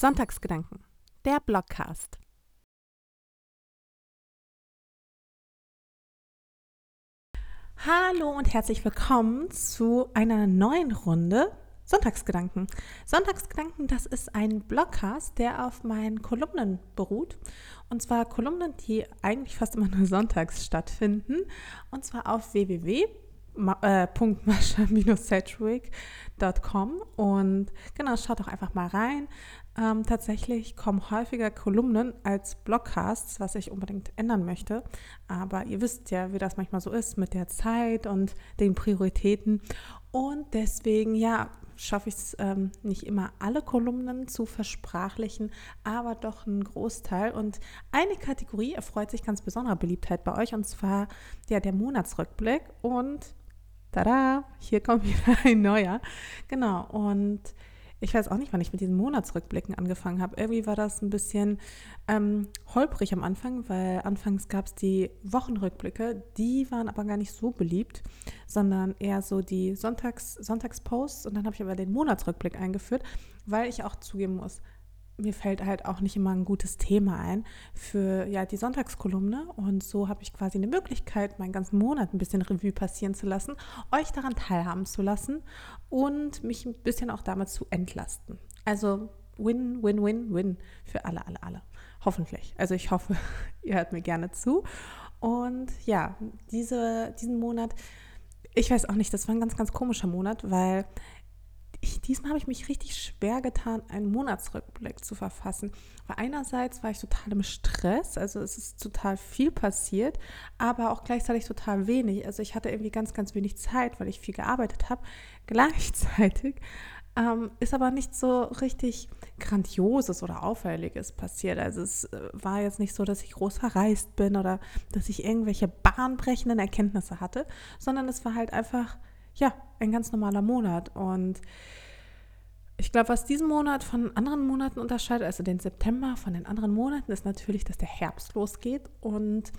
Sonntagsgedanken, der Blogcast. Hallo und herzlich willkommen zu einer neuen Runde Sonntagsgedanken. Sonntagsgedanken, das ist ein Blogcast, der auf meinen Kolumnen beruht. Und zwar Kolumnen, die eigentlich fast immer nur sonntags stattfinden. Und zwar auf www www.mascha-sedgwick.com und genau, schaut doch einfach mal rein. Ähm, tatsächlich kommen häufiger Kolumnen als Blogcasts, was ich unbedingt ändern möchte. Aber ihr wisst ja, wie das manchmal so ist mit der Zeit und den Prioritäten. Und deswegen, ja, schaffe ich es ähm, nicht immer alle Kolumnen zu versprachlichen, aber doch einen Großteil. Und eine Kategorie erfreut sich ganz besonderer Beliebtheit bei euch und zwar ja, der Monatsrückblick. Und tada, hier kommt wieder ein neuer. Genau, und ich weiß auch nicht, wann ich mit diesen Monatsrückblicken angefangen habe. Irgendwie war das ein bisschen ähm, holprig am Anfang, weil anfangs gab es die Wochenrückblicke, die waren aber gar nicht so beliebt, sondern eher so die Sonntags, Sonntagsposts. Und dann habe ich aber den Monatsrückblick eingeführt, weil ich auch zugeben muss, mir fällt halt auch nicht immer ein gutes Thema ein für ja die Sonntagskolumne und so habe ich quasi eine Möglichkeit, meinen ganzen Monat ein bisschen Revue passieren zu lassen, euch daran teilhaben zu lassen und mich ein bisschen auch damit zu entlasten. Also win, win, win, win für alle, alle, alle. Hoffentlich. Also ich hoffe, ihr hört mir gerne zu. Und ja, diese, diesen Monat, ich weiß auch nicht, das war ein ganz, ganz komischer Monat, weil ich, diesmal habe ich mich richtig schwer getan, einen Monatsrückblick zu verfassen. Weil einerseits war ich total im Stress, also es ist total viel passiert, aber auch gleichzeitig total wenig. Also ich hatte irgendwie ganz, ganz wenig Zeit, weil ich viel gearbeitet habe. Gleichzeitig ähm, ist aber nicht so richtig Grandioses oder Auffälliges passiert. Also es äh, war jetzt nicht so, dass ich groß verreist bin oder dass ich irgendwelche bahnbrechenden Erkenntnisse hatte, sondern es war halt einfach ja, ein ganz normaler Monat. Und ich glaube, was diesen Monat von anderen Monaten unterscheidet, also den September von den anderen Monaten, ist natürlich, dass der Herbst losgeht. Und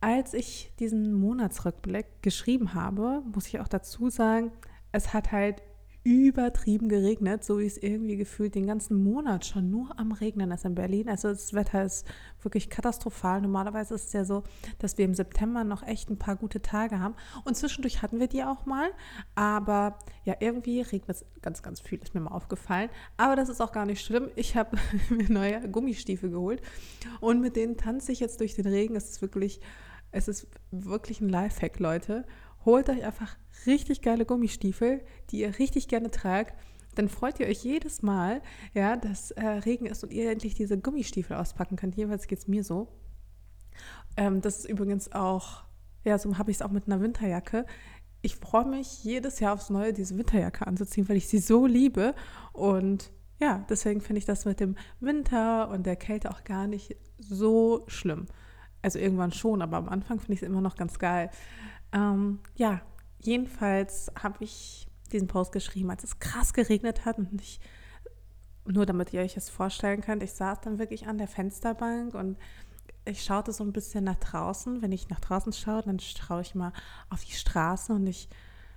als ich diesen Monatsrückblick geschrieben habe, muss ich auch dazu sagen, es hat halt übertrieben geregnet, so wie es irgendwie gefühlt den ganzen Monat schon nur am Regnen ist in Berlin. Also das Wetter ist wirklich katastrophal. Normalerweise ist es ja so, dass wir im September noch echt ein paar gute Tage haben. Und zwischendurch hatten wir die auch mal. Aber ja, irgendwie regnet es ganz, ganz viel, ist mir mal aufgefallen. Aber das ist auch gar nicht schlimm. Ich habe mir neue Gummistiefel geholt und mit denen tanze ich jetzt durch den Regen. Es ist wirklich, es ist wirklich ein Lifehack, Leute holt euch einfach richtig geile Gummistiefel, die ihr richtig gerne tragt. Dann freut ihr euch jedes Mal, ja, dass äh, Regen ist und ihr endlich diese Gummistiefel auspacken könnt. Jedenfalls geht es mir so. Ähm, das ist übrigens auch, ja, so habe ich es auch mit einer Winterjacke. Ich freue mich jedes Jahr aufs Neue, diese Winterjacke anzuziehen, weil ich sie so liebe. Und ja, deswegen finde ich das mit dem Winter und der Kälte auch gar nicht so schlimm. Also irgendwann schon, aber am Anfang finde ich es immer noch ganz geil. Ähm, ja, jedenfalls habe ich diesen Post geschrieben, als es krass geregnet hat und ich, nur damit ihr euch das vorstellen könnt, ich saß dann wirklich an der Fensterbank und ich schaute so ein bisschen nach draußen. Wenn ich nach draußen schaue, dann schaue ich mal auf die Straße und ich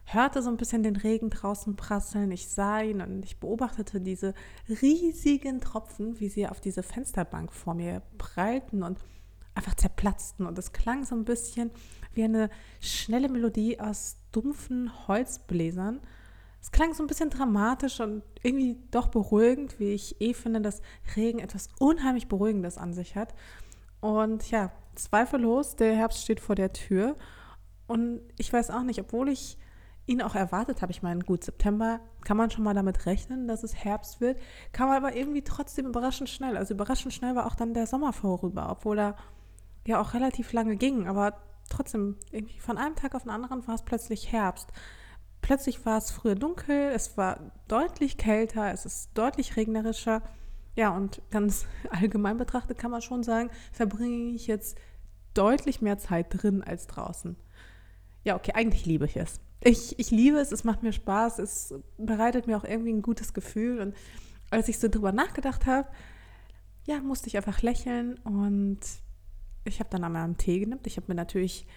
hörte so ein bisschen den Regen draußen prasseln. Ich sah ihn und ich beobachtete diese riesigen Tropfen, wie sie auf diese Fensterbank vor mir prallten und einfach zerplatzten. Und es klang so ein bisschen wie eine schnelle Melodie aus dumpfen Holzbläsern. Es klang so ein bisschen dramatisch und irgendwie doch beruhigend, wie ich eh finde, dass Regen etwas unheimlich Beruhigendes an sich hat. Und ja, zweifellos, der Herbst steht vor der Tür. Und ich weiß auch nicht, obwohl ich ihn auch erwartet habe, ich meine, gut, September kann man schon mal damit rechnen, dass es Herbst wird, kam aber irgendwie trotzdem überraschend schnell. Also überraschend schnell war auch dann der Sommer vorüber, obwohl er ja auch relativ lange ging. Aber trotzdem, irgendwie von einem Tag auf den anderen war es plötzlich Herbst. Plötzlich war es früher dunkel, es war deutlich kälter, es ist deutlich regnerischer. Ja, und ganz allgemein betrachtet kann man schon sagen, verbringe ich jetzt deutlich mehr Zeit drin als draußen. Ja, okay, eigentlich liebe ich es. Ich, ich liebe es, es macht mir Spaß, es bereitet mir auch irgendwie ein gutes Gefühl. Und als ich so drüber nachgedacht habe, ja, musste ich einfach lächeln und ich habe dann einmal einen Tee genommen. Ich habe mir natürlich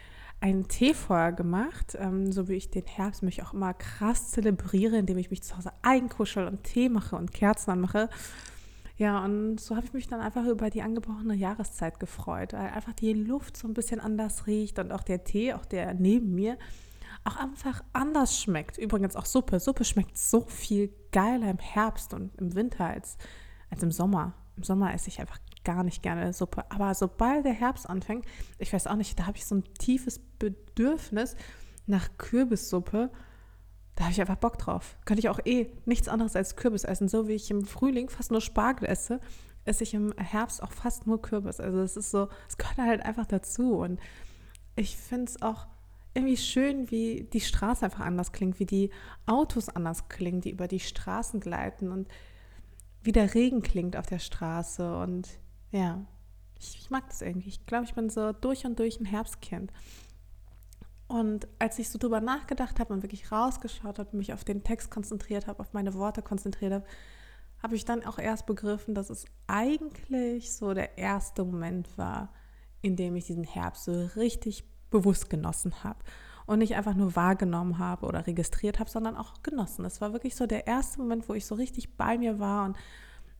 einen Tee vorher gemacht, ähm, so wie ich den Herbst mich auch immer krass zelebriere, indem ich mich zu Hause einkuschel und Tee mache und Kerzen anmache. Ja, und so habe ich mich dann einfach über die angebrochene Jahreszeit gefreut, weil einfach die Luft so ein bisschen anders riecht und auch der Tee, auch der neben mir, auch einfach anders schmeckt. Übrigens auch Suppe. Suppe schmeckt so viel geiler im Herbst und im Winter als, als im Sommer. Im Sommer esse ich einfach gar nicht gerne Suppe. Aber sobald der Herbst anfängt, ich weiß auch nicht, da habe ich so ein tiefes Bedürfnis nach Kürbissuppe da habe ich einfach Bock drauf. Könnte ich auch eh nichts anderes als Kürbis essen. So wie ich im Frühling fast nur Spargel esse, esse ich im Herbst auch fast nur Kürbis. Also es ist so, es gehört halt einfach dazu. Und ich finde es auch irgendwie schön, wie die Straße einfach anders klingt, wie die Autos anders klingen, die über die Straßen gleiten und wie der Regen klingt auf der Straße. Und ja, ich, ich mag das irgendwie. Ich glaube, ich bin so durch und durch ein Herbstkind. Und als ich so drüber nachgedacht habe und wirklich rausgeschaut habe, mich auf den Text konzentriert habe, auf meine Worte konzentriert habe, habe ich dann auch erst begriffen, dass es eigentlich so der erste Moment war, in dem ich diesen Herbst so richtig bewusst genossen habe und nicht einfach nur wahrgenommen habe oder registriert habe, sondern auch genossen. Es war wirklich so der erste Moment, wo ich so richtig bei mir war und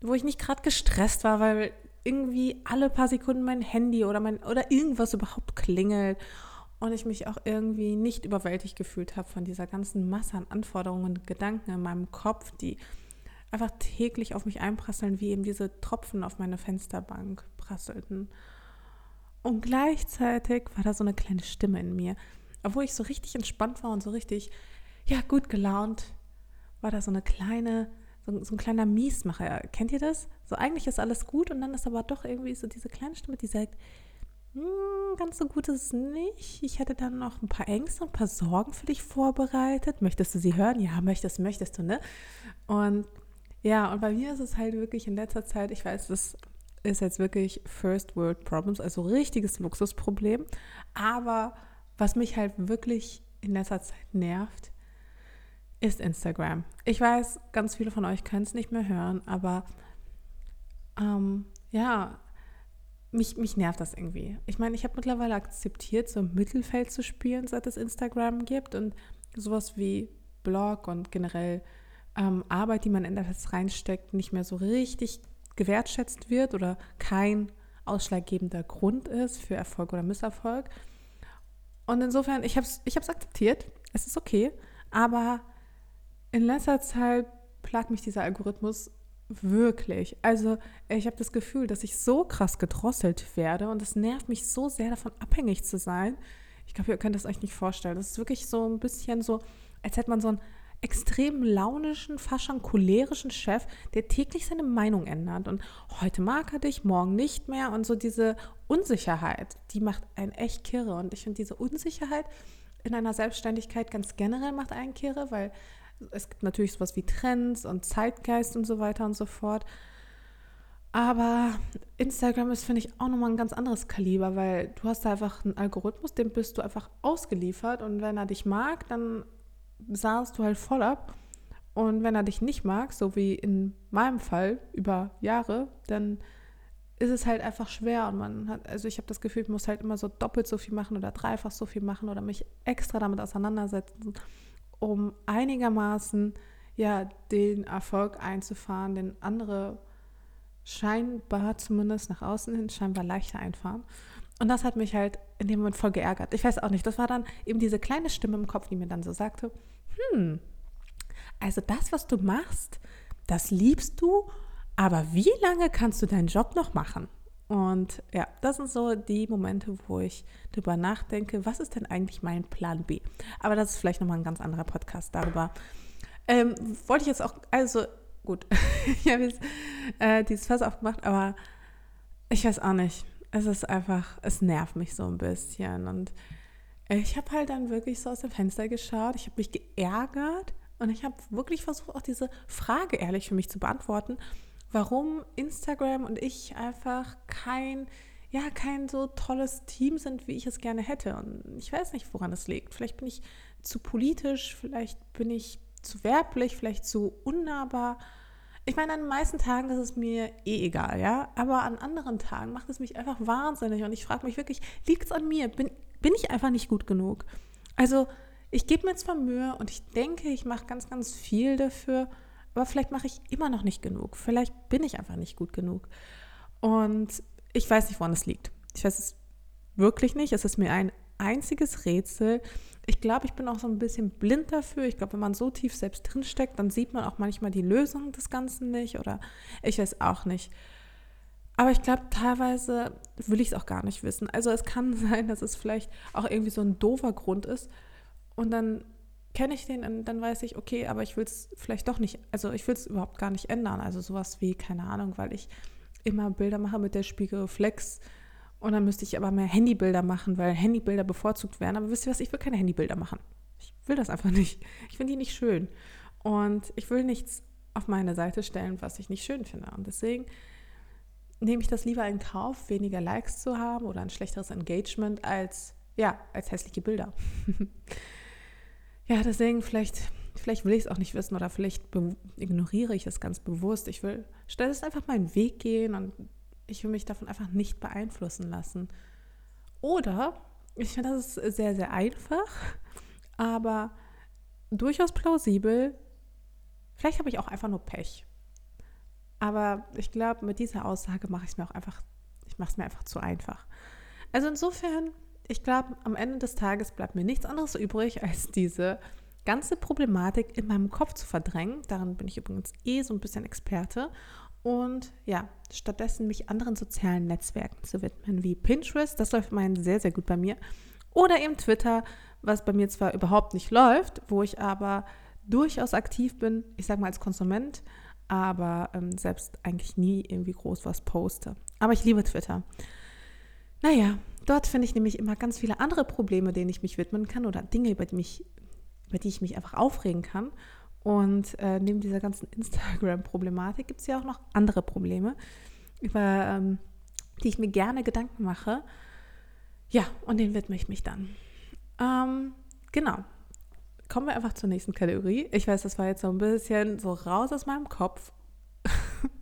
wo ich nicht gerade gestresst war, weil irgendwie alle paar Sekunden mein Handy oder mein oder irgendwas überhaupt klingelt und ich mich auch irgendwie nicht überwältigt gefühlt habe von dieser ganzen Masse an Anforderungen und Gedanken in meinem Kopf, die einfach täglich auf mich einprasseln, wie eben diese Tropfen auf meine Fensterbank prasselten. Und gleichzeitig war da so eine kleine Stimme in mir. Obwohl ich so richtig entspannt war und so richtig, ja, gut gelaunt, war da so eine kleine, so, so ein kleiner Miesmacher. Kennt ihr das? So eigentlich ist alles gut und dann ist aber doch irgendwie so diese kleine Stimme, die sagt, hm, ganz so gut ist es nicht. Ich hätte dann noch ein paar Ängste und ein paar Sorgen für dich vorbereitet. Möchtest du sie hören? Ja, möchtest, möchtest du, ne? Und ja, und bei mir ist es halt wirklich in letzter Zeit, ich weiß, das ist jetzt wirklich First World Problems, also richtiges Luxusproblem. Aber was mich halt wirklich in letzter Zeit nervt, ist Instagram. Ich weiß, ganz viele von euch können es nicht mehr hören, aber ähm, ja, mich, mich nervt das irgendwie. Ich meine, ich habe mittlerweile akzeptiert, so im Mittelfeld zu spielen, seit es Instagram gibt und sowas wie Blog und generell ähm, Arbeit, die man in das reinsteckt, nicht mehr so richtig gewertschätzt wird oder kein ausschlaggebender Grund ist für Erfolg oder Misserfolg. Und insofern, ich habe es ich akzeptiert, es ist okay, aber in letzter Zeit plagt mich dieser Algorithmus Wirklich. Also ich habe das Gefühl, dass ich so krass gedrosselt werde und es nervt mich so sehr davon abhängig zu sein. Ich glaube, ihr könnt das euch nicht vorstellen. Das ist wirklich so ein bisschen so, als hätte man so einen extrem launischen, fast schon cholerischen Chef, der täglich seine Meinung ändert. Und heute mag er dich, morgen nicht mehr. Und so diese Unsicherheit, die macht einen echt kirre. Und ich finde diese Unsicherheit in einer Selbstständigkeit ganz generell macht einen kirre, weil es gibt natürlich sowas wie Trends und Zeitgeist und so weiter und so fort. Aber Instagram ist, finde ich, auch nochmal ein ganz anderes Kaliber, weil du hast da einfach einen Algorithmus, dem bist du einfach ausgeliefert und wenn er dich mag, dann saßt du halt voll ab. Und wenn er dich nicht mag, so wie in meinem Fall über Jahre, dann ist es halt einfach schwer und man hat, also ich habe das Gefühl, ich muss halt immer so doppelt so viel machen oder dreifach so viel machen oder mich extra damit auseinandersetzen um einigermaßen ja den Erfolg einzufahren, den andere scheinbar zumindest nach außen hin scheinbar leichter einfahren. Und das hat mich halt in dem Moment voll geärgert. Ich weiß auch nicht, das war dann eben diese kleine Stimme im Kopf, die mir dann so sagte, hm, also das, was du machst, das liebst du, aber wie lange kannst du deinen Job noch machen? Und ja, das sind so die Momente, wo ich darüber nachdenke, was ist denn eigentlich mein Plan B? Aber das ist vielleicht nochmal ein ganz anderer Podcast darüber. Ähm, wollte ich jetzt auch, also gut, ich habe jetzt äh, dieses Fass aufgemacht, aber ich weiß auch nicht. Es ist einfach, es nervt mich so ein bisschen. Und ich habe halt dann wirklich so aus dem Fenster geschaut, ich habe mich geärgert und ich habe wirklich versucht, auch diese Frage ehrlich für mich zu beantworten warum Instagram und ich einfach kein, ja, kein so tolles Team sind, wie ich es gerne hätte. Und ich weiß nicht, woran es liegt. Vielleicht bin ich zu politisch, vielleicht bin ich zu werblich, vielleicht zu unnahbar. Ich meine, an den meisten Tagen ist es mir eh egal, ja. Aber an anderen Tagen macht es mich einfach wahnsinnig. Und ich frage mich wirklich, liegt es an mir? Bin, bin ich einfach nicht gut genug? Also, ich gebe mir zwar Mühe und ich denke, ich mache ganz, ganz viel dafür, aber vielleicht mache ich immer noch nicht genug. Vielleicht bin ich einfach nicht gut genug. Und ich weiß nicht, woran es liegt. Ich weiß es wirklich nicht. Es ist mir ein einziges Rätsel. Ich glaube, ich bin auch so ein bisschen blind dafür. Ich glaube, wenn man so tief selbst drinsteckt, dann sieht man auch manchmal die Lösung des Ganzen nicht oder ich weiß auch nicht. Aber ich glaube, teilweise will ich es auch gar nicht wissen. Also es kann sein, dass es vielleicht auch irgendwie so ein doofer Grund ist. Und dann kenne ich den und dann weiß ich, okay, aber ich will es vielleicht doch nicht, also ich will es überhaupt gar nicht ändern. Also sowas wie, keine Ahnung, weil ich immer Bilder mache mit der Spiegelreflex und dann müsste ich aber mehr Handybilder machen, weil Handybilder bevorzugt werden. Aber wisst ihr was, ich will keine Handybilder machen. Ich will das einfach nicht. Ich finde die nicht schön. Und ich will nichts auf meine Seite stellen, was ich nicht schön finde. Und deswegen nehme ich das lieber in Kauf, weniger Likes zu haben oder ein schlechteres Engagement als, ja, als hässliche Bilder. ja, deswegen vielleicht, vielleicht will ich es auch nicht wissen oder vielleicht ignoriere ich es ganz bewusst. Ich will stattdessen einfach meinen Weg gehen und ich will mich davon einfach nicht beeinflussen lassen. Oder, ich finde, das ist sehr, sehr einfach, aber durchaus plausibel. Vielleicht habe ich auch einfach nur Pech. Aber ich glaube, mit dieser Aussage mache ich es mir auch einfach, ich mache es mir einfach zu einfach. Also insofern, ich glaube, am Ende des Tages bleibt mir nichts anderes übrig, als diese ganze Problematik in meinem Kopf zu verdrängen. Daran bin ich übrigens eh so ein bisschen Experte und ja, stattdessen mich anderen sozialen Netzwerken zu widmen, wie Pinterest, das läuft immerhin sehr, sehr gut bei mir, oder eben Twitter, was bei mir zwar überhaupt nicht läuft, wo ich aber durchaus aktiv bin, ich sage mal als Konsument, aber ähm, selbst eigentlich nie irgendwie groß was poste. Aber ich liebe Twitter. Naja, dort finde ich nämlich immer ganz viele andere Probleme, denen ich mich widmen kann oder Dinge, über die, mich, über die ich mich einfach aufregen kann. Und äh, neben dieser ganzen Instagram-Problematik gibt es ja auch noch andere Probleme, über ähm, die ich mir gerne Gedanken mache. Ja, und denen widme ich mich dann. Ähm, genau. Kommen wir einfach zur nächsten Kategorie. Ich weiß, das war jetzt so ein bisschen so raus aus meinem Kopf.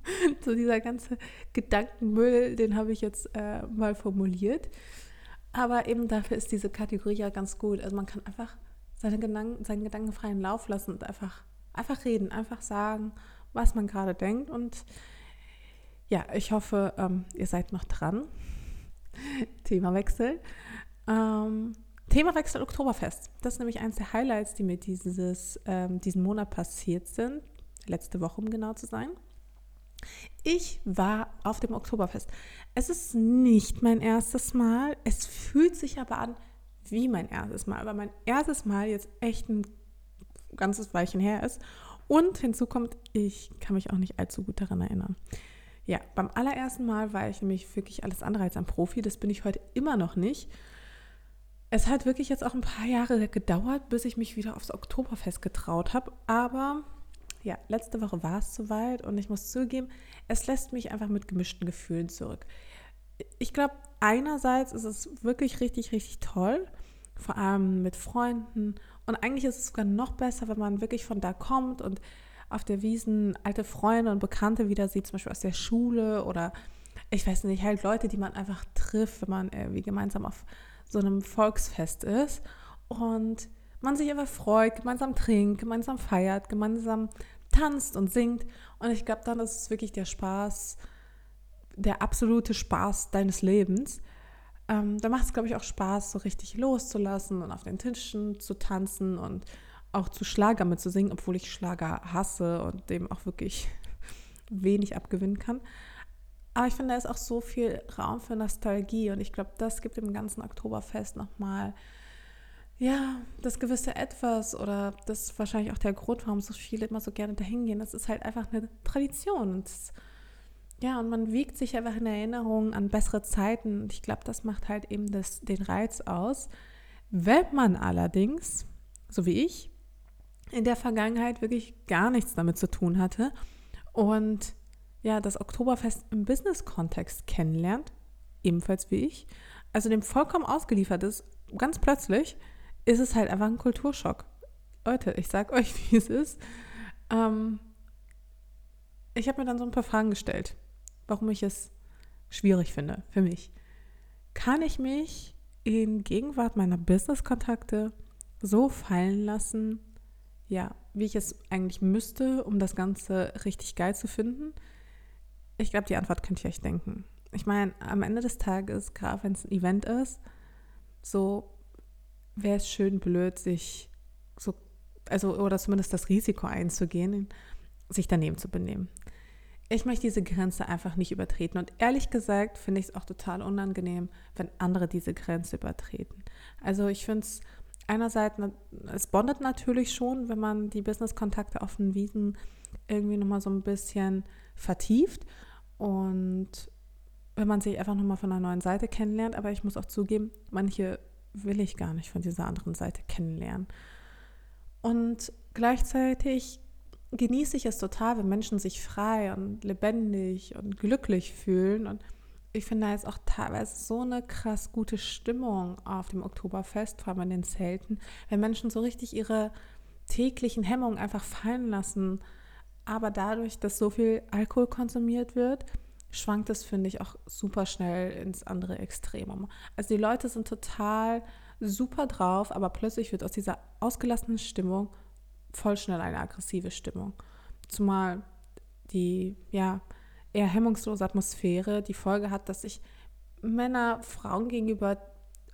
so dieser ganze Gedankenmüll, den habe ich jetzt äh, mal formuliert. Aber eben dafür ist diese Kategorie ja ganz gut. Also man kann einfach seine Gedanken, seinen Gedanken freien Lauf lassen und einfach, einfach reden, einfach sagen, was man gerade denkt. Und ja, ich hoffe, ähm, ihr seid noch dran. Themawechsel. Ähm, Themawechsel Oktoberfest. Das ist nämlich eines der Highlights, die mir dieses, ähm, diesen Monat passiert sind. Letzte Woche, um genau zu sein. Ich war auf dem Oktoberfest. Es ist nicht mein erstes Mal. Es fühlt sich aber an wie mein erstes Mal, aber mein erstes Mal jetzt echt ein ganzes Weilchen her ist. Und hinzu kommt, ich kann mich auch nicht allzu gut daran erinnern. Ja, beim allerersten Mal war ich nämlich wirklich alles andere als ein Profi. Das bin ich heute immer noch nicht. Es hat wirklich jetzt auch ein paar Jahre gedauert, bis ich mich wieder aufs Oktoberfest getraut habe. Aber ja, letzte Woche war es soweit und ich muss zugeben, es lässt mich einfach mit gemischten Gefühlen zurück. Ich glaube, einerseits ist es wirklich richtig, richtig toll, vor allem mit Freunden. Und eigentlich ist es sogar noch besser, wenn man wirklich von da kommt und auf der Wiesen alte Freunde und Bekannte wieder sieht, zum Beispiel aus der Schule oder ich weiß nicht, halt Leute, die man einfach trifft, wenn man irgendwie gemeinsam auf so einem Volksfest ist und man sich einfach freut, gemeinsam trinkt, gemeinsam feiert, gemeinsam tanzt und singt. Und ich glaube, dann ist es wirklich der Spaß, der absolute Spaß deines Lebens. Ähm, da macht es, glaube ich, auch Spaß, so richtig loszulassen und auf den Tischen zu tanzen und auch zu Schlager mitzusingen, obwohl ich Schlager hasse und dem auch wirklich wenig abgewinnen kann. Aber ich finde, da ist auch so viel Raum für Nostalgie und ich glaube, das gibt dem ganzen Oktoberfest nochmal, ja, das gewisse Etwas oder das ist wahrscheinlich auch der Grund, warum so viele immer so gerne dahin gehen. Das ist halt einfach eine Tradition. Und das, ja, und man wiegt sich einfach in Erinnerung an bessere Zeiten. Und ich glaube, das macht halt eben das, den Reiz aus. Wenn man allerdings, so wie ich, in der Vergangenheit wirklich gar nichts damit zu tun hatte und ja, das Oktoberfest im Business-Kontext kennenlernt, ebenfalls wie ich, also dem vollkommen ausgeliefert ist, ganz plötzlich, ist es halt einfach ein Kulturschock. Leute, ich sag euch, wie es ist. Ähm, ich habe mir dann so ein paar Fragen gestellt, warum ich es schwierig finde für mich. Kann ich mich in Gegenwart meiner Business-Kontakte so fallen lassen, ja, wie ich es eigentlich müsste, um das Ganze richtig geil zu finden? Ich glaube, die Antwort könnt ihr euch denken. Ich meine, am Ende des Tages, gerade wenn es ein Event ist, so wäre es schön blöd, sich so, also, oder zumindest das Risiko einzugehen, sich daneben zu benehmen. Ich möchte diese Grenze einfach nicht übertreten. Und ehrlich gesagt finde ich es auch total unangenehm, wenn andere diese Grenze übertreten. Also ich finde es einerseits, es bondet natürlich schon, wenn man die Business-Kontakte auf den Wiesen irgendwie nochmal so ein bisschen vertieft und wenn man sich einfach nochmal von einer neuen Seite kennenlernt. Aber ich muss auch zugeben, manche will ich gar nicht von dieser anderen Seite kennenlernen. Und gleichzeitig genieße ich es total, wenn Menschen sich frei und lebendig und glücklich fühlen. Und ich finde da jetzt auch teilweise so eine krass gute Stimmung auf dem Oktoberfest, vor allem in den Zelten, wenn Menschen so richtig ihre täglichen Hemmungen einfach fallen lassen. Aber dadurch, dass so viel Alkohol konsumiert wird, schwankt es, finde ich, auch super schnell ins andere Extremum. Also die Leute sind total super drauf, aber plötzlich wird aus dieser ausgelassenen Stimmung voll schnell eine aggressive Stimmung. Zumal die, ja, eher hemmungslose Atmosphäre die Folge hat, dass sich Männer Frauen gegenüber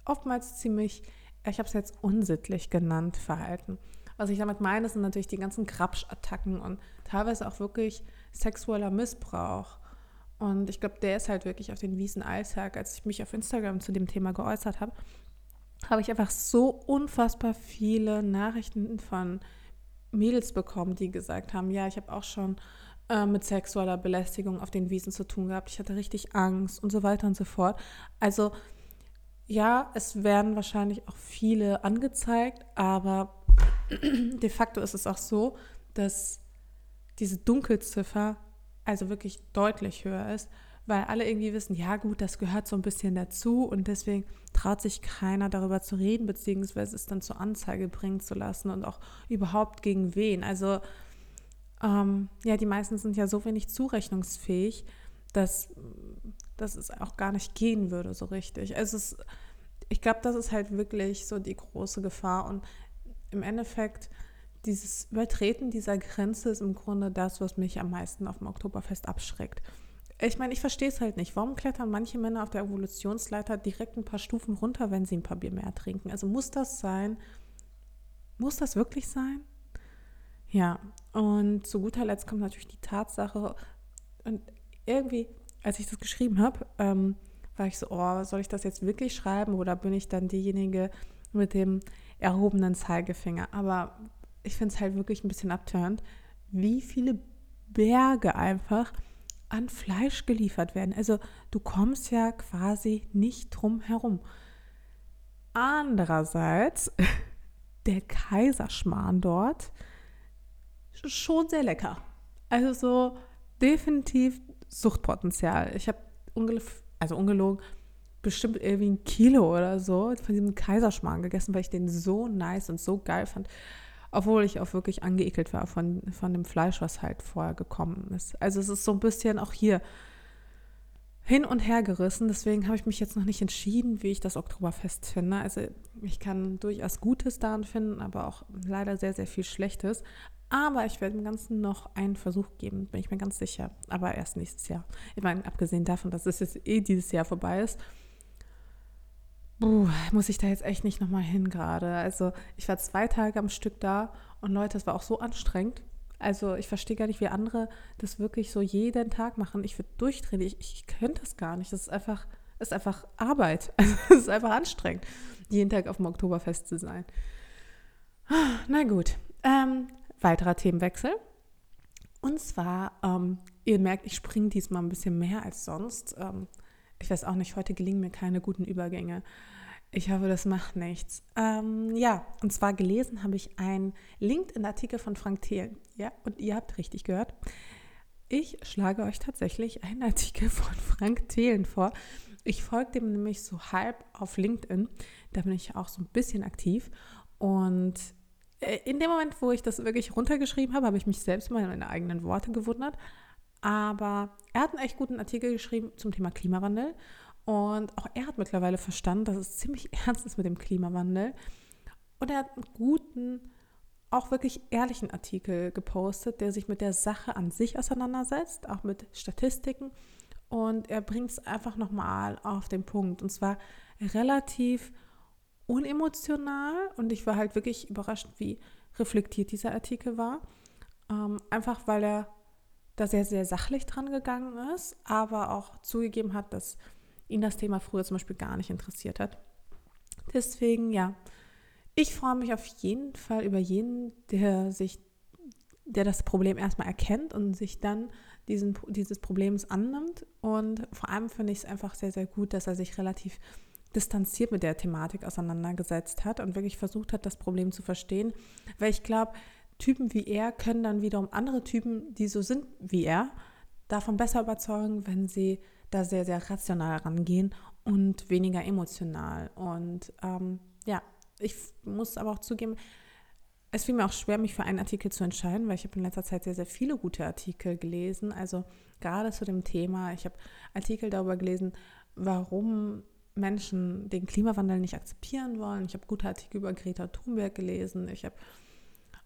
oftmals ziemlich, ich habe es jetzt unsittlich genannt, verhalten. Was ich damit meine, sind natürlich die ganzen Grabschattacken und teilweise auch wirklich sexueller Missbrauch. Und ich glaube, der ist halt wirklich auf den Wiesen Alltag. Als ich mich auf Instagram zu dem Thema geäußert habe, habe ich einfach so unfassbar viele Nachrichten von Mädels bekommen, die gesagt haben, ja, ich habe auch schon äh, mit sexueller Belästigung auf den Wiesen zu tun gehabt. Ich hatte richtig Angst und so weiter und so fort. Also ja, es werden wahrscheinlich auch viele angezeigt, aber de facto ist es auch so, dass diese Dunkelziffer also wirklich deutlich höher ist, weil alle irgendwie wissen, ja gut, das gehört so ein bisschen dazu und deswegen traut sich keiner darüber zu reden, beziehungsweise es dann zur Anzeige bringen zu lassen und auch überhaupt gegen wen. Also ähm, ja, die meisten sind ja so wenig zurechnungsfähig, dass, dass es auch gar nicht gehen würde so richtig. Also es, ich glaube, das ist halt wirklich so die große Gefahr und im Endeffekt dieses Übertreten dieser Grenze ist im Grunde das, was mich am meisten auf dem Oktoberfest abschreckt. Ich meine, ich verstehe es halt nicht. Warum klettern manche Männer auf der Evolutionsleiter direkt ein paar Stufen runter, wenn sie ein paar Bier mehr trinken? Also muss das sein? Muss das wirklich sein? Ja, und zu guter Letzt kommt natürlich die Tatsache, und irgendwie, als ich das geschrieben habe, ähm, war ich so, oh, soll ich das jetzt wirklich schreiben oder bin ich dann diejenige mit dem erhobenen Zeigefinger? Aber ich finde es halt wirklich ein bisschen abturnt, wie viele Berge einfach an Fleisch geliefert werden. Also du kommst ja quasi nicht drum herum. Andererseits, der Kaiserschmarrn dort, schon sehr lecker. Also so definitiv Suchtpotenzial. Ich habe also ungelogen bestimmt irgendwie ein Kilo oder so von diesem Kaiserschmarrn gegessen, weil ich den so nice und so geil fand. Obwohl ich auch wirklich angeekelt war von, von dem Fleisch, was halt vorher gekommen ist. Also es ist so ein bisschen auch hier hin und her gerissen. Deswegen habe ich mich jetzt noch nicht entschieden, wie ich das Oktoberfest finde. Also ich kann durchaus Gutes daran finden, aber auch leider sehr, sehr viel Schlechtes. Aber ich werde dem Ganzen noch einen Versuch geben, bin ich mir ganz sicher. Aber erst nächstes Jahr. Ich meine, abgesehen davon, dass es jetzt eh dieses Jahr vorbei ist, Puh, muss ich da jetzt echt nicht nochmal hin gerade. Also ich war zwei Tage am Stück da und Leute, es war auch so anstrengend. Also ich verstehe gar nicht, wie andere das wirklich so jeden Tag machen. Ich würde durchdrehen. Ich, ich könnte das gar nicht. Das ist einfach, das ist einfach Arbeit. Also es ist einfach anstrengend, jeden Tag auf dem Oktoberfest zu sein. Na gut. Ähm, weiterer Themenwechsel. Und zwar, ähm, ihr merkt, ich springe diesmal ein bisschen mehr als sonst. Ähm, ich weiß auch nicht, heute gelingen mir keine guten Übergänge. Ich hoffe, das macht nichts. Ähm, ja, und zwar gelesen habe ich einen LinkedIn-Artikel von Frank Thelen. Ja, und ihr habt richtig gehört. Ich schlage euch tatsächlich einen Artikel von Frank Thelen vor. Ich folge dem nämlich so halb auf LinkedIn. Da bin ich auch so ein bisschen aktiv. Und äh, in dem Moment, wo ich das wirklich runtergeschrieben habe, habe ich mich selbst mal in meine eigenen Worte gewundert. Aber er hat einen echt guten Artikel geschrieben zum Thema Klimawandel. Und auch er hat mittlerweile verstanden, dass es ziemlich ernst ist mit dem Klimawandel. Und er hat einen guten auch wirklich ehrlichen Artikel gepostet, der sich mit der Sache an sich auseinandersetzt, auch mit Statistiken. Und er bringt es einfach nochmal auf den Punkt. Und zwar relativ unemotional. Und ich war halt wirklich überrascht, wie reflektiert dieser Artikel war. Ähm, einfach weil er da sehr, sehr sachlich dran gegangen ist, aber auch zugegeben hat, dass ihn das Thema früher zum Beispiel gar nicht interessiert hat. Deswegen, ja, ich freue mich auf jeden Fall über jeden, der sich, der das Problem erstmal erkennt und sich dann diesen, dieses Problems annimmt. Und vor allem finde ich es einfach sehr, sehr gut, dass er sich relativ distanziert mit der Thematik auseinandergesetzt hat und wirklich versucht hat, das Problem zu verstehen. Weil ich glaube, Typen wie er können dann wiederum andere Typen, die so sind wie er, davon besser überzeugen, wenn sie da sehr, sehr rational rangehen und weniger emotional. Und ähm, ja, ich muss aber auch zugeben, es fiel mir auch schwer, mich für einen Artikel zu entscheiden, weil ich habe in letzter Zeit sehr, sehr viele gute Artikel gelesen. Also gerade zu dem Thema. Ich habe Artikel darüber gelesen, warum Menschen den Klimawandel nicht akzeptieren wollen. Ich habe gute Artikel über Greta Thunberg gelesen. Ich habe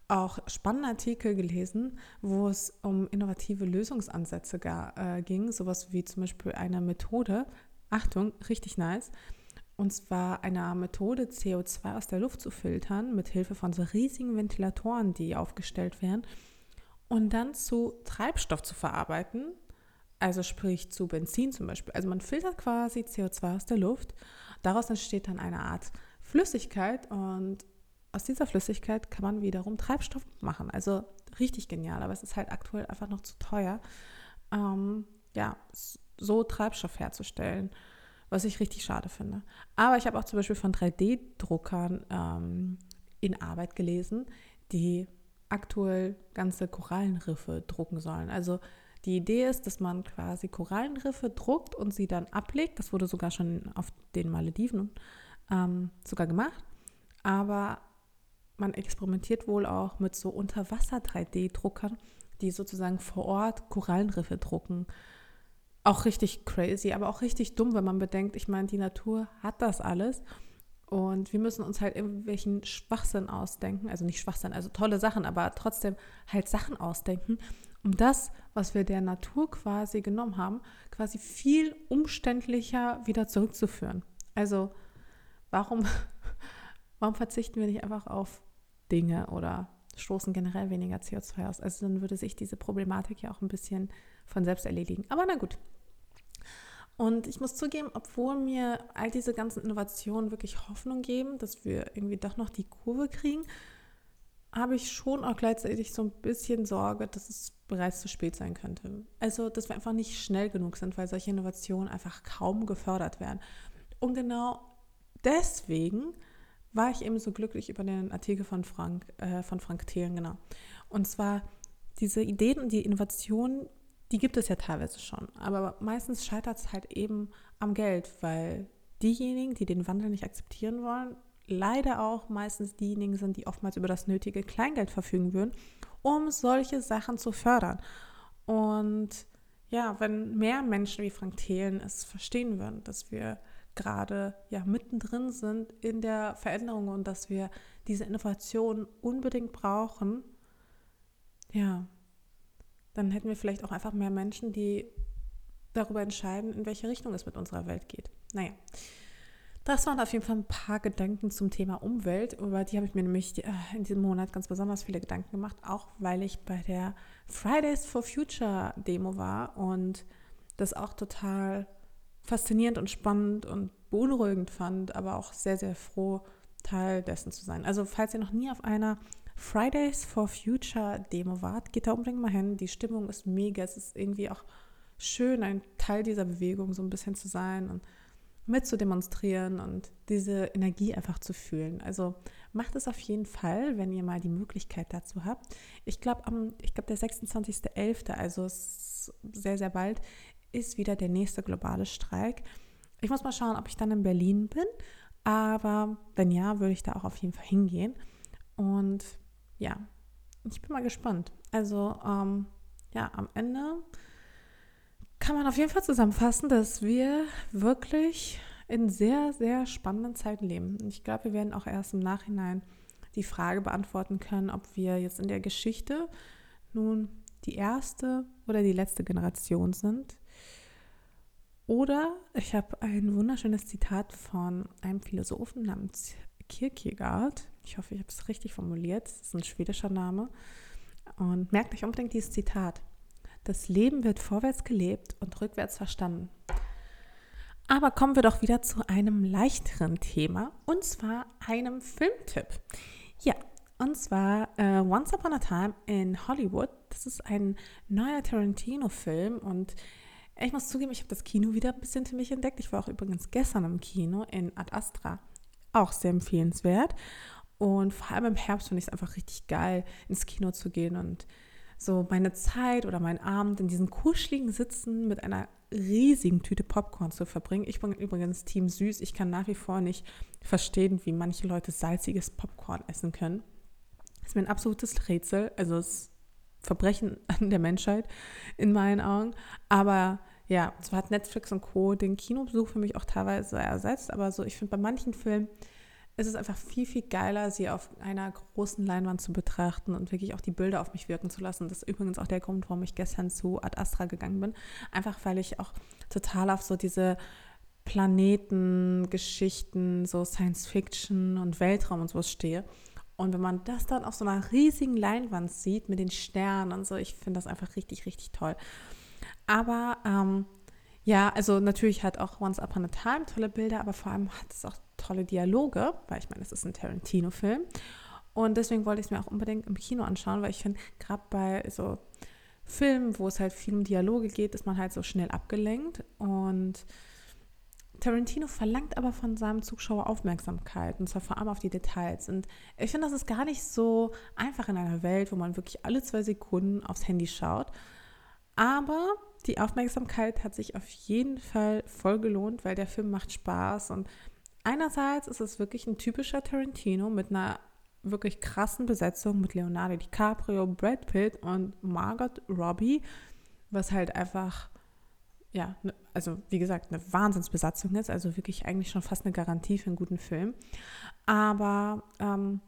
auch spannende Artikel gelesen, wo es um innovative Lösungsansätze gar, äh, ging. Sowas wie zum Beispiel eine Methode, Achtung, richtig nice, und zwar eine Methode, CO2 aus der Luft zu filtern, mit Hilfe von so riesigen Ventilatoren, die aufgestellt werden, und dann zu Treibstoff zu verarbeiten, also sprich zu Benzin zum Beispiel. Also man filtert quasi CO2 aus der Luft, daraus entsteht dann eine Art Flüssigkeit und aus dieser Flüssigkeit kann man wiederum Treibstoff machen. Also richtig genial, aber es ist halt aktuell einfach noch zu teuer, ähm, ja, so Treibstoff herzustellen was ich richtig schade finde. Aber ich habe auch zum Beispiel von 3D-Druckern ähm, in Arbeit gelesen, die aktuell ganze Korallenriffe drucken sollen. Also die Idee ist, dass man quasi Korallenriffe druckt und sie dann ablegt. Das wurde sogar schon auf den Malediven ähm, sogar gemacht. Aber man experimentiert wohl auch mit so Unterwasser-3D-Druckern, die sozusagen vor Ort Korallenriffe drucken auch richtig crazy, aber auch richtig dumm, wenn man bedenkt, ich meine, die Natur hat das alles. Und wir müssen uns halt irgendwelchen Schwachsinn ausdenken, also nicht Schwachsinn, also tolle Sachen, aber trotzdem halt Sachen ausdenken, um das, was wir der Natur quasi genommen haben, quasi viel umständlicher wieder zurückzuführen. Also warum, warum verzichten wir nicht einfach auf Dinge oder stoßen generell weniger CO2 aus? Also dann würde sich diese Problematik ja auch ein bisschen von selbst erledigen. Aber na gut, und ich muss zugeben, obwohl mir all diese ganzen Innovationen wirklich Hoffnung geben, dass wir irgendwie doch noch die Kurve kriegen, habe ich schon auch gleichzeitig so ein bisschen Sorge, dass es bereits zu spät sein könnte. Also, dass wir einfach nicht schnell genug sind, weil solche Innovationen einfach kaum gefördert werden. Und genau deswegen war ich eben so glücklich über den Artikel von Frank, äh, von Frank Thelen, genau. Und zwar diese Ideen und die Innovationen, die gibt es ja teilweise schon. Aber meistens scheitert es halt eben am Geld, weil diejenigen, die den Wandel nicht akzeptieren wollen, leider auch meistens diejenigen sind, die oftmals über das nötige Kleingeld verfügen würden, um solche Sachen zu fördern. Und ja, wenn mehr Menschen wie Frank Thelen es verstehen würden, dass wir gerade ja mittendrin sind in der Veränderung und dass wir diese Innovation unbedingt brauchen, ja, dann hätten wir vielleicht auch einfach mehr Menschen, die darüber entscheiden, in welche Richtung es mit unserer Welt geht. Naja, das waren auf jeden Fall ein paar Gedanken zum Thema Umwelt. Über die habe ich mir nämlich äh, in diesem Monat ganz besonders viele Gedanken gemacht, auch weil ich bei der Fridays for Future Demo war und das auch total faszinierend und spannend und beunruhigend fand, aber auch sehr, sehr froh, Teil dessen zu sein. Also falls ihr noch nie auf einer Fridays for Future Demo wart, geht da unbedingt mal hin. Die Stimmung ist mega. Es ist irgendwie auch schön, ein Teil dieser Bewegung so ein bisschen zu sein und mit zu demonstrieren und diese Energie einfach zu fühlen. Also macht es auf jeden Fall, wenn ihr mal die Möglichkeit dazu habt. Ich glaube, am, ich glaube, der 26.11., also sehr, sehr bald, ist wieder der nächste globale Streik. Ich muss mal schauen, ob ich dann in Berlin bin. Aber wenn ja, würde ich da auch auf jeden Fall hingehen. Und ja, ich bin mal gespannt. Also ähm, ja, am Ende kann man auf jeden Fall zusammenfassen, dass wir wirklich in sehr, sehr spannenden Zeiten leben. Ich glaube, wir werden auch erst im Nachhinein die Frage beantworten können, ob wir jetzt in der Geschichte nun die erste oder die letzte Generation sind. Oder ich habe ein wunderschönes Zitat von einem Philosophen namens Kierkegaard. Ich hoffe, ich habe es richtig formuliert. Das ist ein schwedischer Name. Und merkt euch unbedingt dieses Zitat. Das Leben wird vorwärts gelebt und rückwärts verstanden. Aber kommen wir doch wieder zu einem leichteren Thema und zwar einem Filmtipp. Ja, und zwar uh, Once Upon a Time in Hollywood. Das ist ein neuer Tarantino-Film und ich muss zugeben, ich habe das Kino wieder ein bisschen für mich entdeckt. Ich war auch übrigens gestern im Kino in Ad Astra. Auch sehr empfehlenswert. Und vor allem im Herbst finde ich es einfach richtig geil, ins Kino zu gehen und so meine Zeit oder meinen Abend in diesen kuscheligen Sitzen mit einer riesigen Tüte Popcorn zu verbringen. Ich bin übrigens Team Süß. Ich kann nach wie vor nicht verstehen, wie manche Leute salziges Popcorn essen können. Das ist mir ein absolutes Rätsel. Also das Verbrechen an der Menschheit in meinen Augen. Aber ja, zwar hat Netflix und Co. den Kinobesuch für mich auch teilweise ersetzt, aber so, ich finde bei manchen Filmen ist es einfach viel, viel geiler, sie auf einer großen Leinwand zu betrachten und wirklich auch die Bilder auf mich wirken zu lassen. Das ist übrigens auch der Grund, warum ich gestern zu Ad Astra gegangen bin. Einfach weil ich auch total auf so diese Planeten, Geschichten, so Science Fiction und Weltraum und sowas stehe. Und wenn man das dann auf so einer riesigen Leinwand sieht mit den Sternen und so, ich finde das einfach richtig, richtig toll. Aber ähm, ja, also natürlich hat auch Once Upon a Time tolle Bilder, aber vor allem hat es auch tolle Dialoge, weil ich meine, es ist ein Tarantino-Film. Und deswegen wollte ich es mir auch unbedingt im Kino anschauen, weil ich finde, gerade bei so Filmen, wo es halt viel um Dialoge geht, ist man halt so schnell abgelenkt. Und Tarantino verlangt aber von seinem Zuschauer Aufmerksamkeit und zwar vor allem auf die Details. Und ich finde, das ist gar nicht so einfach in einer Welt, wo man wirklich alle zwei Sekunden aufs Handy schaut. Aber die Aufmerksamkeit hat sich auf jeden Fall voll gelohnt, weil der Film macht Spaß und einerseits ist es wirklich ein typischer Tarantino mit einer wirklich krassen Besetzung mit Leonardo DiCaprio, Brad Pitt und Margot Robbie, was halt einfach, ja, ne, also wie gesagt, eine Wahnsinnsbesatzung ist, also wirklich eigentlich schon fast eine Garantie für einen guten Film. Aber ähm,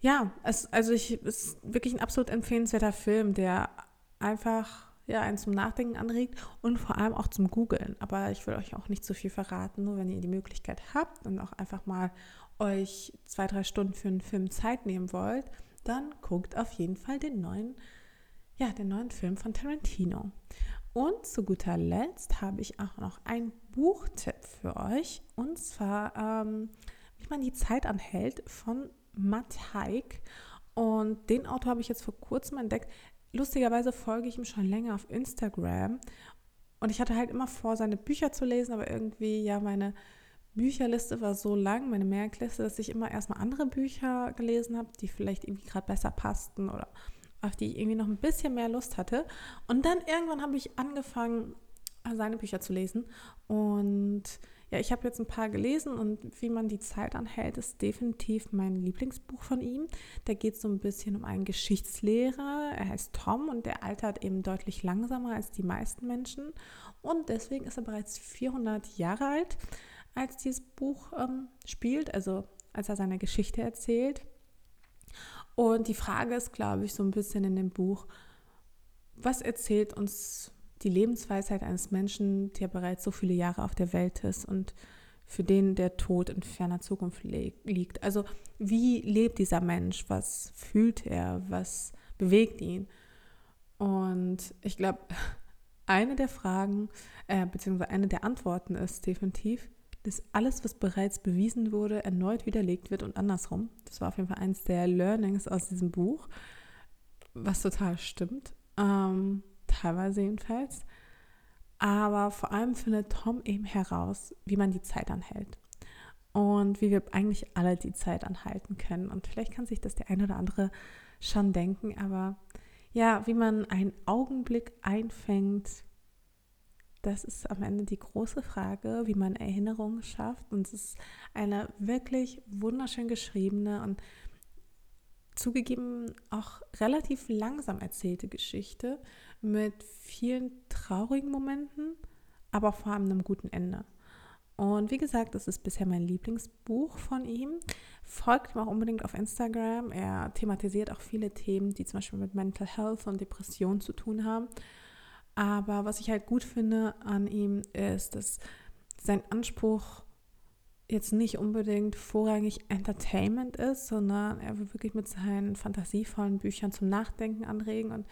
ja, es, also ich, ist wirklich ein absolut empfehlenswerter Film, der einfach ja, einen zum Nachdenken anregt und vor allem auch zum Googeln. Aber ich will euch auch nicht zu viel verraten, nur wenn ihr die Möglichkeit habt und auch einfach mal euch zwei, drei Stunden für einen Film Zeit nehmen wollt, dann guckt auf jeden Fall den neuen, ja, den neuen Film von Tarantino. Und zu guter Letzt habe ich auch noch einen Buchtipp für euch. Und zwar, ähm, wie man die Zeit anhält von Matt Haig. Und den Autor habe ich jetzt vor kurzem entdeckt lustigerweise folge ich ihm schon länger auf Instagram und ich hatte halt immer vor, seine Bücher zu lesen, aber irgendwie, ja, meine Bücherliste war so lang, meine Merkliste, dass ich immer erstmal andere Bücher gelesen habe, die vielleicht irgendwie gerade besser passten oder auf die ich irgendwie noch ein bisschen mehr Lust hatte. Und dann irgendwann habe ich angefangen, seine Bücher zu lesen und ja, ich habe jetzt ein paar gelesen und wie man die Zeit anhält, ist definitiv mein Lieblingsbuch von ihm. Da geht es so ein bisschen um einen Geschichtslehrer. Er heißt Tom und der altert eben deutlich langsamer als die meisten Menschen. Und deswegen ist er bereits 400 Jahre alt, als dieses Buch ähm, spielt, also als er seine Geschichte erzählt. Und die Frage ist, glaube ich, so ein bisschen in dem Buch, was erzählt uns die Lebensweisheit eines Menschen, der bereits so viele Jahre auf der Welt ist und für den der Tod in ferner Zukunft liegt. Also wie lebt dieser Mensch? Was fühlt er? Was bewegt ihn? Und ich glaube, eine der Fragen, äh, beziehungsweise eine der Antworten ist definitiv, dass alles, was bereits bewiesen wurde, erneut widerlegt wird und andersrum. Das war auf jeden Fall eines der Learnings aus diesem Buch, was total stimmt. Ähm, teilweise jedenfalls. Aber vor allem findet Tom eben heraus, wie man die Zeit anhält. Und wie wir eigentlich alle die Zeit anhalten können. Und vielleicht kann sich das der eine oder andere schon denken, aber ja, wie man einen Augenblick einfängt, das ist am Ende die große Frage, wie man Erinnerungen schafft. Und es ist eine wirklich wunderschön geschriebene und zugegeben auch relativ langsam erzählte Geschichte mit vielen traurigen Momenten, aber vor allem einem guten Ende. Und wie gesagt, das ist bisher mein Lieblingsbuch von ihm. Folgt ihm auch unbedingt auf Instagram. Er thematisiert auch viele Themen, die zum Beispiel mit Mental Health und Depression zu tun haben. Aber was ich halt gut finde an ihm ist, dass sein Anspruch jetzt nicht unbedingt vorrangig Entertainment ist, sondern er will wirklich mit seinen fantasievollen Büchern zum Nachdenken anregen und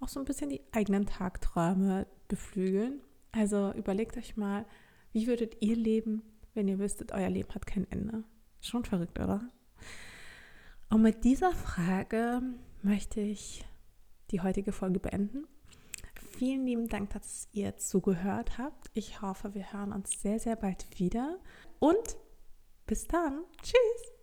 auch so ein bisschen die eigenen Tagträume beflügeln. Also überlegt euch mal, wie würdet ihr leben, wenn ihr wüsstet, euer Leben hat kein Ende? Schon verrückt, oder? Und mit dieser Frage möchte ich die heutige Folge beenden. Vielen lieben Dank, dass ihr zugehört habt. Ich hoffe, wir hören uns sehr, sehr bald wieder. Und bis dann. Tschüss.